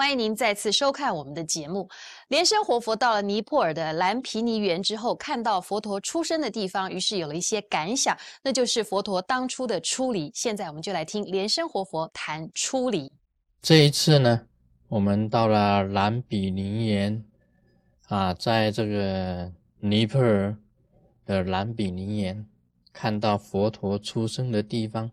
欢迎您再次收看我们的节目。莲生活佛到了尼泊尔的蓝毗尼园之后，看到佛陀出生的地方，于是有了一些感想，那就是佛陀当初的出离。现在我们就来听莲生活佛谈出离。这一次呢，我们到了蓝毗尼园啊，在这个尼泊尔的蓝毗尼园，看到佛陀出生的地方。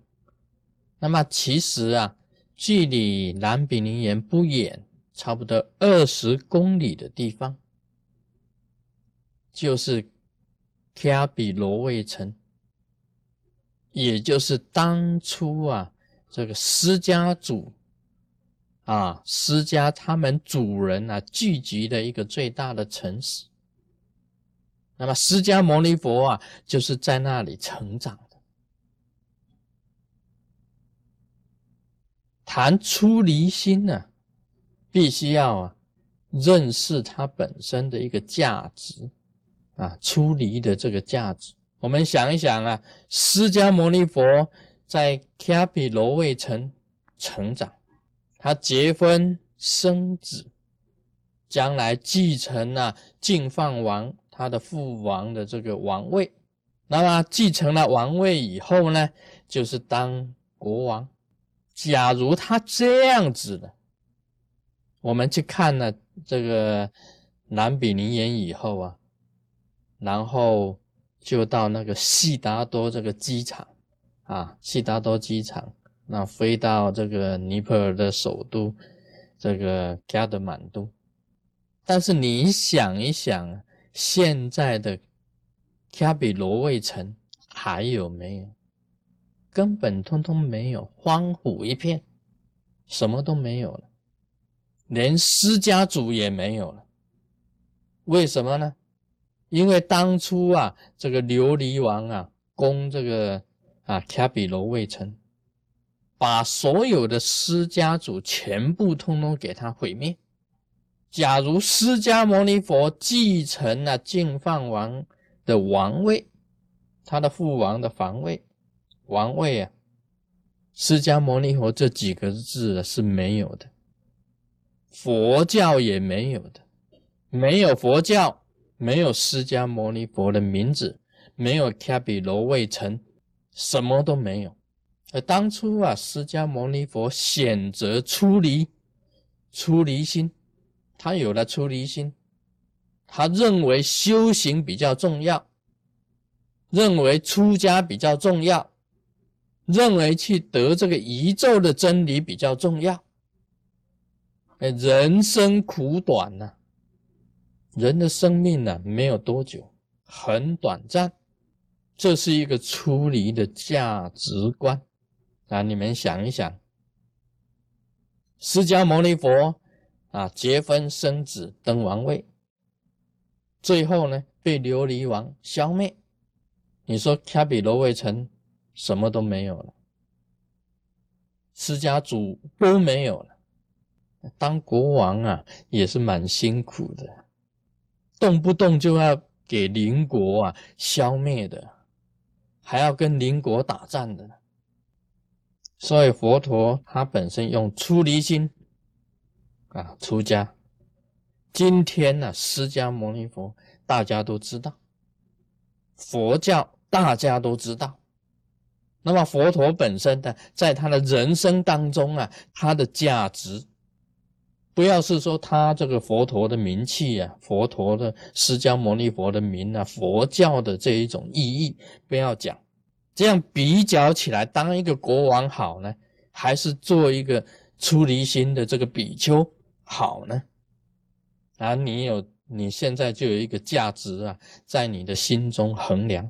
那么其实啊。距离蓝比尼园不远，差不多二十公里的地方，就是卡比罗卫城，也就是当初啊，这个释迦族啊，释迦他们主人啊聚集的一个最大的城市。那么释迦牟尼佛啊，就是在那里成长的。谈出离心呢，必须要啊认识它本身的一个价值啊，出离的这个价值。我们想一想啊，释迦牟尼佛在卡比罗卫城成长，他结婚生子，将来继承了净饭王他的父王的这个王位。那么继承了王位以后呢，就是当国王。假如他这样子的，我们去看了这个南比尼岩以后啊，然后就到那个悉达多这个机场啊，悉达多机场，那飞到这个尼泊尔的首都这个加德满都。但是你想一想，现在的卡比罗卫城还有没有？根本通通没有，荒芜一片，什么都没有了，连释迦族也没有了。为什么呢？因为当初啊，这个琉璃王啊，攻这个啊卡比罗卫城，把所有的释迦族全部通通给他毁灭。假如释迦牟尼佛继承了净饭王的王位，他的父王的皇位。王位啊，释迦牟尼佛这几个字是没有的，佛教也没有的，没有佛教，没有释迦牟尼佛的名字，没有卡比罗卫城，什么都没有。而当初啊，释迦牟尼佛选择出离，出离心，他有了出离心，他认为修行比较重要，认为出家比较重要。认为去得这个宇宙的真理比较重要。哎，人生苦短呐，人的生命呢没有多久，很短暂。这是一个出离的价值观啊！你们想一想，释迦牟尼佛啊，结婚生子登王位，最后呢被琉璃王消灭。你说卡比罗卫城？什么都没有了，释迦族都没有了。当国王啊，也是蛮辛苦的，动不动就要给邻国啊消灭的，还要跟邻国打仗的。所以佛陀他本身用出离心啊出家。今天呢，释迦牟尼佛大家都知道，佛教大家都知道。那么佛陀本身呢，在他的人生当中啊，他的价值，不要是说他这个佛陀的名气啊，佛陀的释迦牟尼佛的名啊，佛教的这一种意义，不要讲，这样比较起来，当一个国王好呢，还是做一个出离心的这个比丘好呢？啊，你有你现在就有一个价值啊，在你的心中衡量。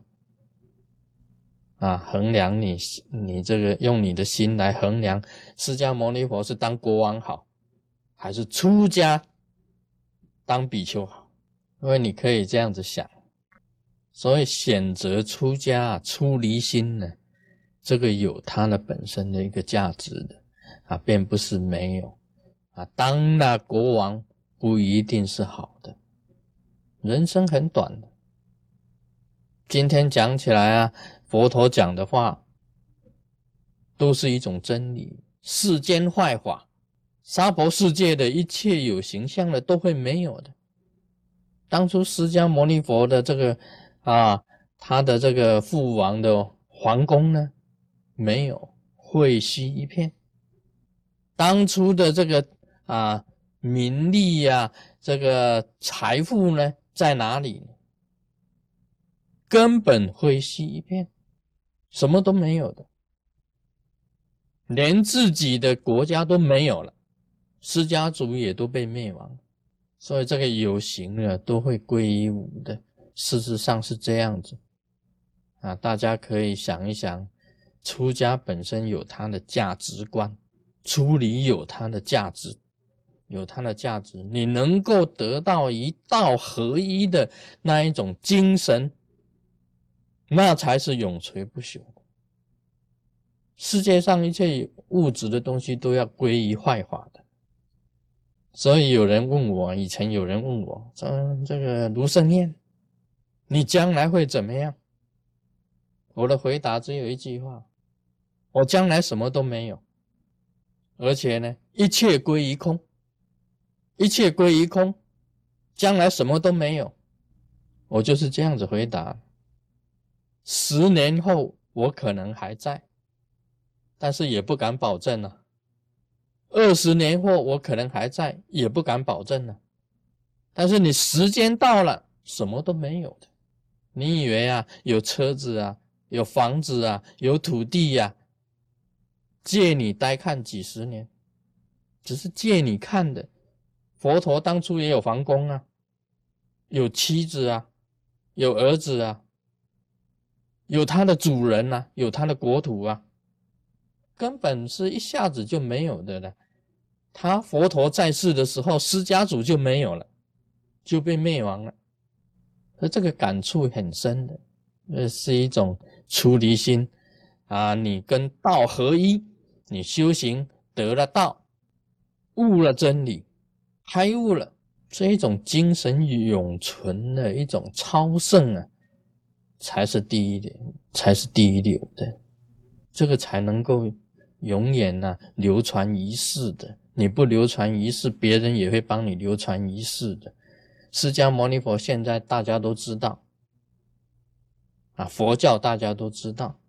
啊，衡量你你这个用你的心来衡量，释迦牟尼佛是当国王好，还是出家当比丘好？因为你可以这样子想，所以选择出家出离心呢，这个有它的本身的一个价值的啊，并不是没有啊。当那国王不一定是好的，人生很短的。今天讲起来啊。佛陀讲的话，都是一种真理。世间坏法，娑婆世界的一切有形象的都会没有的。当初释迦牟尼佛的这个啊，他的这个父王的皇宫呢，没有废墟一片。当初的这个啊名利呀，这个财富呢，在哪里？根本灰稀一片，什么都没有的，连自己的国家都没有了，释迦族也都被灭亡，所以这个有形的都会归于无的。事实上是这样子啊，大家可以想一想，出家本身有它的价值观，出离有它的价值，有它的价值，你能够得到一道合一的那一种精神。那才是永垂不朽。世界上一切物质的东西都要归于坏法的。所以有人问我，以前有人问我，说：“这个卢胜彦，你将来会怎么样？”我的回答只有一句话：我将来什么都没有，而且呢，一切归于空，一切归于空，将来什么都没有。我就是这样子回答。十年后我可能还在，但是也不敢保证了。二十年后我可能还在，也不敢保证呢。但是你时间到了，什么都没有的。你以为啊，有车子啊，有房子啊，有土地呀，借你呆看几十年，只是借你看的。佛陀当初也有皇宫啊，有妻子啊，有儿子啊。有他的主人呐，有他的国土啊，根本是一下子就没有的了。他佛陀在世的时候，释迦族就没有了，就被灭亡了。而这个感触很深的，呃，是一种出离心啊。你跟道合一，你修行得了道，悟了真理，开悟了，这一种精神永存的一种超胜啊。才是第一点，才是第一流的，这个才能够永远呢流传一世的。你不流传一世，别人也会帮你流传一世的。释迦牟尼佛现在大家都知道，啊，佛教大家都知道，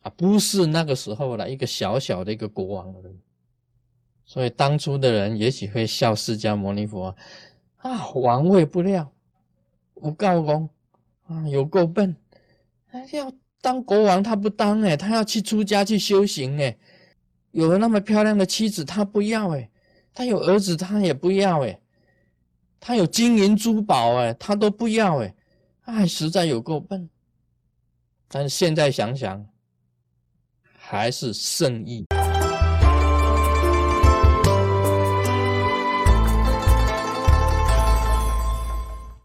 啊，不是那个时候了，一个小小的一个国王而已。所以当初的人也许会笑释迦牟尼佛啊，王位不料，无告公。啊，有够笨！他要当国王，他不当哎，他要去出家去修行哎。有了那么漂亮的妻子，他不要哎；他有儿子，他也不要哎；他有金银珠宝哎，他都不要哎。哎，实在有够笨。但是现在想想，还是圣意。